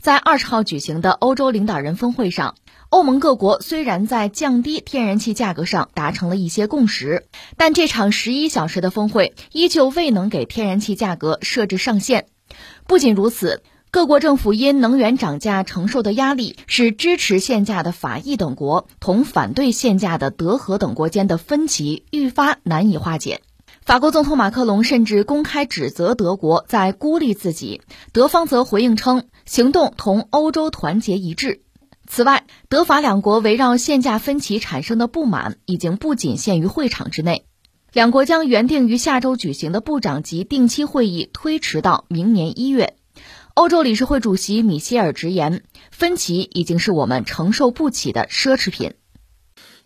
在二十号举行的欧洲领导人峰会上，欧盟各国虽然在降低天然气价格上达成了一些共识，但这场十一小时的峰会依旧未能给天然气价格设置上限。不仅如此，各国政府因能源涨价承受的压力，使支持限价的法意等国同反对限价的德和等国间的分歧愈发难以化解。法国总统马克龙甚至公开指责德国在孤立自己，德方则回应称行动同欧洲团结一致。此外，德法两国围绕限价分歧产生的不满已经不仅限于会场之内，两国将原定于下周举行的部长级定期会议推迟到明年一月。欧洲理事会主席米歇尔直言，分歧已经是我们承受不起的奢侈品。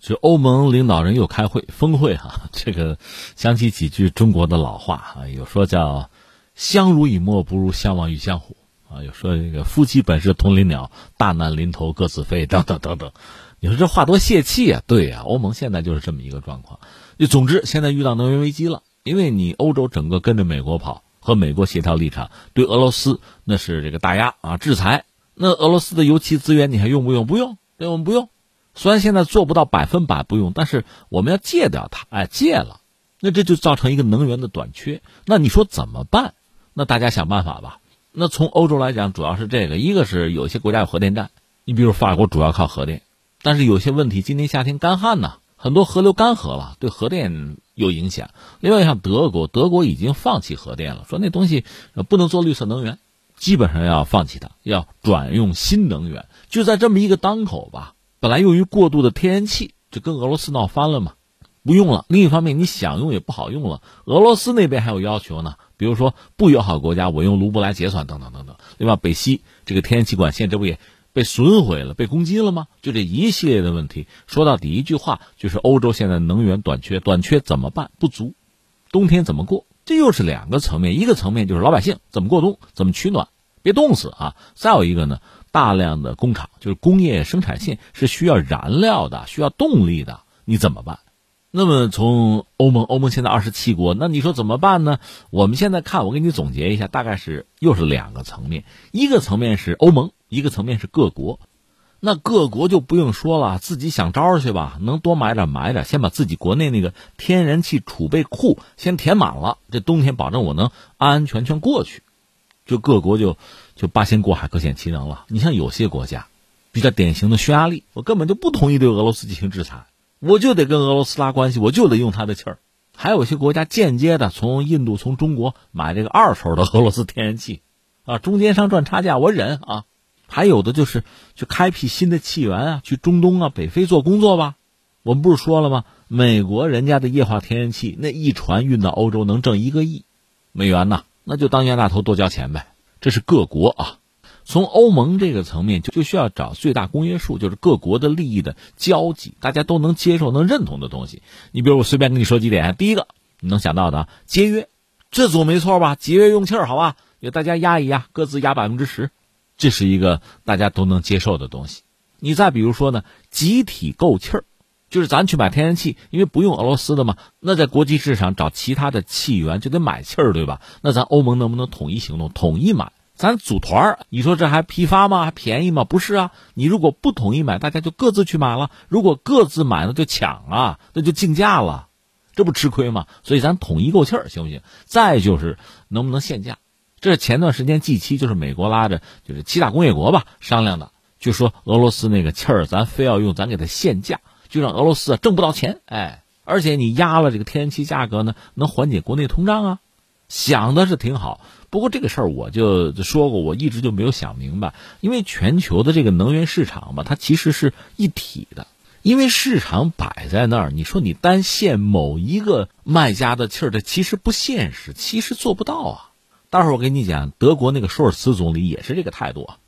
就欧盟领导人又开会峰会哈，这个想起几句中国的老话啊，有说叫“相濡以沫不如相忘于江湖”啊，有说这个“夫妻本是同林鸟，大难临头各自飞”等等等等。你说这话多泄气啊！对呀，欧盟现在就是这么一个状况。就总之，现在遇到能源危机了，因为你欧洲整个跟着美国跑，和美国协调立场，对俄罗斯那是这个打压啊，制裁。那俄罗斯的油气资源你还用不用？不用，对，我们不用。虽然现在做不到百分百不用，但是我们要戒掉它。哎，戒了，那这就造成一个能源的短缺。那你说怎么办？那大家想办法吧。那从欧洲来讲，主要是这个，一个是有些国家有核电站，你比如法国主要靠核电，但是有些问题，今年夏天干旱呢，很多河流干涸了，对核电有影响。另外像德国，德国已经放弃核电了，说那东西不能做绿色能源，基本上要放弃它，要转用新能源。就在这么一个当口吧。本来用于过渡的天然气就跟俄罗斯闹翻了嘛，不用了。另一方面，你想用也不好用了。俄罗斯那边还有要求呢，比如说不友好国家我用卢布来结算等等等等。另外，北溪这个天然气管线这不也被损毁了、被攻击了吗？就这一系列的问题，说到底一句话就是欧洲现在能源短缺，短缺怎么办？不足，冬天怎么过？这又是两个层面，一个层面就是老百姓怎么过冬，怎么取暖，别冻死啊。再有一个呢。大量的工厂就是工业生产线是需要燃料的，需要动力的，你怎么办？那么从欧盟，欧盟现在二十七国，那你说怎么办呢？我们现在看，我给你总结一下，大概是又是两个层面，一个层面是欧盟，一个层面是各国。那各国就不用说了，自己想招去吧，能多买点买点，先把自己国内那个天然气储备库先填满了，这冬天保证我能安安全全过去。就各国就。就八仙过海，各显其能了。你像有些国家，比较典型的匈牙利，我根本就不同意对俄罗斯进行制裁，我就得跟俄罗斯拉关系，我就得用他的气儿。还有些国家间接的从印度、从中国买这个二手的俄罗斯天然气，啊，中间商赚差价，我忍啊。还有的就是去开辟新的气源啊，去中东啊、北非做工作吧。我们不是说了吗？美国人家的液化天然气那一船运到欧洲能挣一个亿美元呢，那就当冤大头多交钱呗。这是各国啊，从欧盟这个层面就就需要找最大公约数，就是各国的利益的交集，大家都能接受、能认同的东西。你比如我随便跟你说几点，第一个你能想到的节约，这总没错吧？节约用气儿，好吧？给大家压一压，各自压百分之十，这是一个大家都能接受的东西。你再比如说呢，集体购气儿，就是咱去买天然气，因为不用俄罗斯的嘛，那在国际市场找其他的气源就得买气儿，对吧？那咱欧盟能不能统一行动，统一买？咱组团儿，你说这还批发吗？还便宜吗？不是啊！你如果不统一买，大家就各自去买了。如果各自买了就抢啊，那就竞价了，这不吃亏吗？所以咱统一够气儿，行不行？再就是能不能限价？这是前段时间 G 七，就是美国拉着就是七大工业国吧商量的，就说俄罗斯那个气儿，咱非要用，咱给它限价，就让俄罗斯啊挣不到钱。哎，而且你压了这个天然气价格呢，能缓解国内通胀啊。想的是挺好，不过这个事儿我就说过，我一直就没有想明白，因为全球的这个能源市场吧，它其实是一体的，因为市场摆在那儿，你说你单限某一个卖家的气儿，这其实不现实，其实做不到啊。待会儿我跟你讲，德国那个舒尔茨总理也是这个态度啊。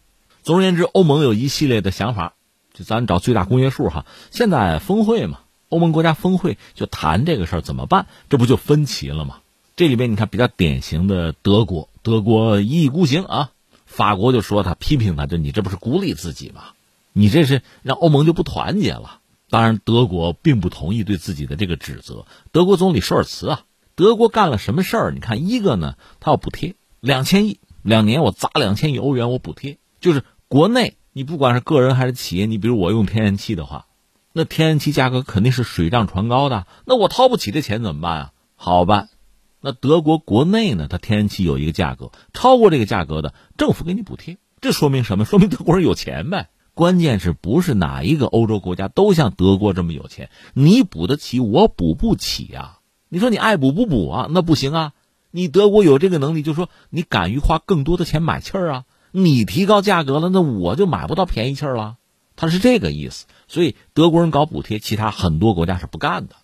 总而言之，欧盟有一系列的想法，就咱找最大公约数哈。现在峰会嘛，欧盟国家峰会就谈这个事儿怎么办，这不就分歧了吗？这里边你看比较典型的德国，德国一意孤行啊。法国就说他批评他，就你这不是孤立自己吗？你这是让欧盟就不团结了。当然，德国并不同意对自己的这个指责。德国总理舒尔茨啊，德国干了什么事儿？你看，一个呢，他要补贴两千亿，两年我砸两千亿欧元，我补贴，就是国内你不管是个人还是企业，你比如我用天然气的话，那天然气价格肯定是水涨船高的，那我掏不起这钱怎么办啊？好办，那德国国内呢，它天然气有一个价格，超过这个价格的，政府给你补贴，这说明什么？说明德国人有钱呗。关键是不是哪一个欧洲国家都像德国这么有钱？你补得起，我补不起呀。你说你爱补不补啊？那不行啊！你德国有这个能力，就说你敢于花更多的钱买气儿啊。你提高价格了，那我就买不到便宜气儿了。他是这个意思。所以德国人搞补贴，其他很多国家是不干的。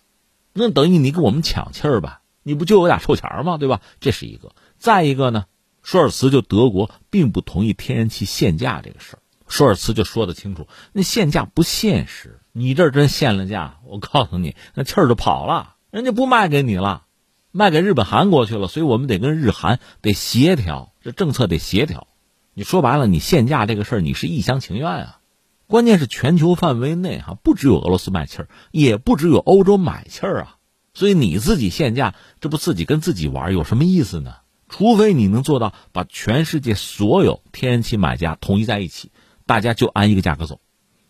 那等于你跟我们抢气儿吧？你不就有点臭钱儿吗？对吧？这是一个。再一个呢，舒尔茨就德国并不同意天然气限价这个事儿。舒尔茨就说得清楚，那限价不现实。你这真限了价，我告诉你，那气儿就跑了。人家不卖给你了，卖给日本、韩国去了，所以我们得跟日韩得协调，这政策得协调。你说白了，你限价这个事儿，你是一厢情愿啊。关键是全球范围内哈，不只有俄罗斯卖气儿，也不只有欧洲买气儿啊。所以你自己限价，这不自己跟自己玩，有什么意思呢？除非你能做到把全世界所有天然气买家统一在一起，大家就按一个价格走。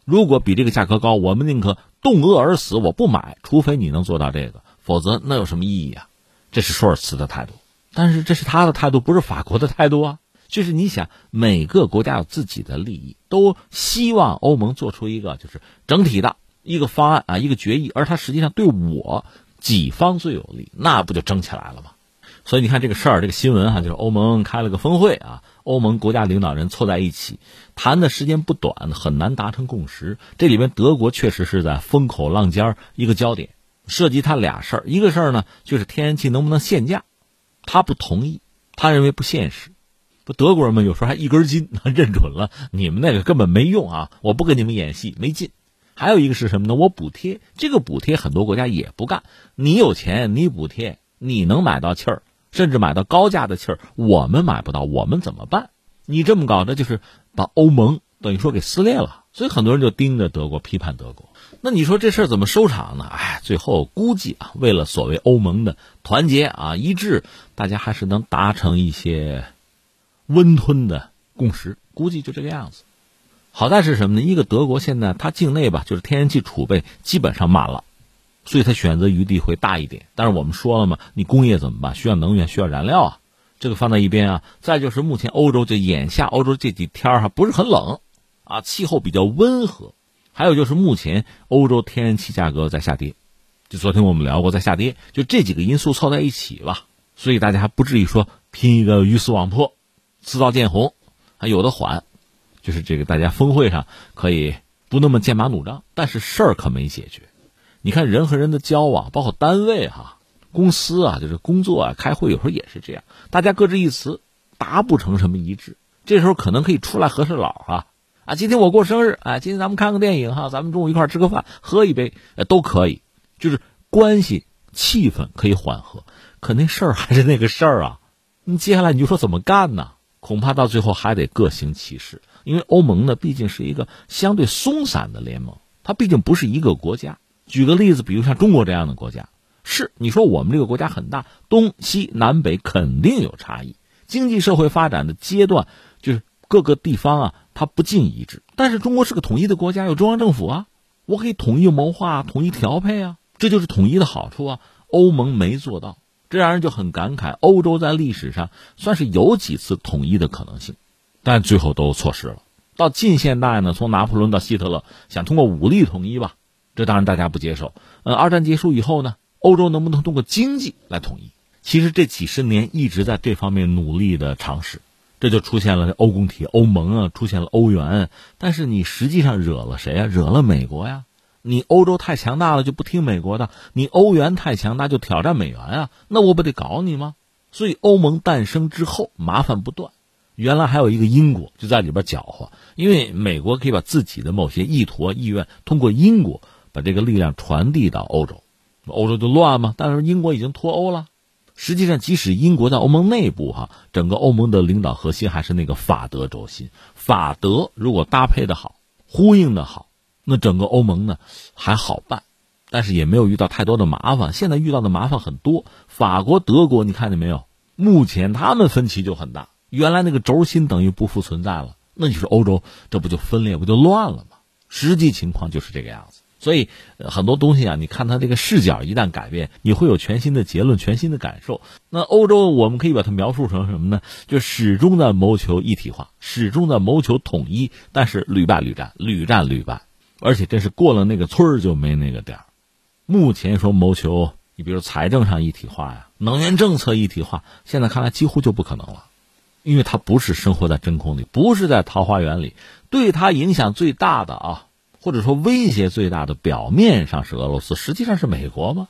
如果比这个价格高，我们宁可冻饿而死，我不买。除非你能做到这个。否则那有什么意义啊？这是舒尔茨的态度，但是这是他的态度，不是法国的态度啊。就是你想，每个国家有自己的利益，都希望欧盟做出一个就是整体的一个方案啊，一个决议，而他实际上对我己方最有利，那不就争起来了吗？所以你看这个事儿，这个新闻哈，就是欧盟开了个峰会啊，欧盟国家领导人凑在一起谈的时间不短，很难达成共识。这里边德国确实是在风口浪尖一个焦点。涉及他俩事儿，一个事儿呢，就是天然气能不能限价，他不同意，他认为不现实。德国人们有时候还一根筋，认准了你们那个根本没用啊，我不跟你们演戏，没劲。还有一个是什么呢？我补贴，这个补贴很多国家也不干。你有钱，你补贴，你能买到气儿，甚至买到高价的气儿，我们买不到，我们怎么办？你这么搞，那就是把欧盟等于说给撕裂了。所以很多人就盯着德国，批判德国。那你说这事儿怎么收场呢？哎，最后估计啊，为了所谓欧盟的团结啊一致，大家还是能达成一些温吞的共识。估计就这个样子。好在是什么呢？一个德国现在它境内吧，就是天然气储备基本上满了，所以它选择余地会大一点。但是我们说了嘛，你工业怎么办？需要能源，需要燃料啊，这个放在一边啊。再就是目前欧洲就眼下欧洲这几天还不是很冷啊，气候比较温和。还有就是目前欧洲天然气价格在下跌，就昨天我们聊过在下跌，就这几个因素凑在一起吧，所以大家还不至于说拼一个鱼死网破、自造见红，还有的缓，就是这个大家峰会上可以不那么剑拔弩张，但是事儿可没解决。你看人和人的交往，包括单位哈、公司啊，就是工作啊、开会有时候也是这样，大家各执一词，达不成什么一致，这时候可能可以出来和事佬哈。啊，今天我过生日，哎，今天咱们看个电影哈，咱们中午一块吃个饭，喝一杯，呃，都可以，就是关系气氛可以缓和，可那事儿还是那个事儿啊。你接下来你就说怎么干呢？恐怕到最后还得各行其事，因为欧盟呢毕竟是一个相对松散的联盟，它毕竟不是一个国家。举个例子，比如像中国这样的国家，是你说我们这个国家很大，东西南北肯定有差异，经济社会发展的阶段就是各个地方啊。它不尽一致，但是中国是个统一的国家，有中央政府啊，我可以统一谋划、统一调配啊，这就是统一的好处啊。欧盟没做到，这让人就很感慨。欧洲在历史上算是有几次统一的可能性，但最后都错失了。到近现代呢，从拿破仑到希特勒想通过武力统一吧，这当然大家不接受。呃，二战结束以后呢，欧洲能不能通过经济来统一？其实这几十年一直在这方面努力的尝试。这就出现了欧共体、欧盟啊，出现了欧元，但是你实际上惹了谁啊？惹了美国呀！你欧洲太强大了就不听美国的，你欧元太强大就挑战美元啊！那我不得搞你吗？所以欧盟诞生之后麻烦不断，原来还有一个英国就在里边搅和，因为美国可以把自己的某些意图、意愿通过英国把这个力量传递到欧洲，欧洲就乱嘛。但是英国已经脱欧了。实际上，即使英国在欧盟内部，哈，整个欧盟的领导核心还是那个法德轴心。法德如果搭配的好，呼应的好，那整个欧盟呢还好办，但是也没有遇到太多的麻烦。现在遇到的麻烦很多，法国、德国，你看见没有？目前他们分歧就很大。原来那个轴心等于不复存在了，那你说欧洲这不就分裂不就乱了吗？实际情况就是这个样子。所以很多东西啊，你看它这个视角一旦改变，你会有全新的结论、全新的感受。那欧洲我们可以把它描述成什么呢？就始终在谋求一体化，始终在谋求统一，但是屡败屡战，屡战屡败，而且这是过了那个村儿就没那个点儿。目前说谋求，你比如财政上一体化呀，能源政策一体化，现在看来几乎就不可能了，因为它不是生活在真空里，不是在桃花源里，对它影响最大的啊。或者说威胁最大的，表面上是俄罗斯，实际上是美国吗？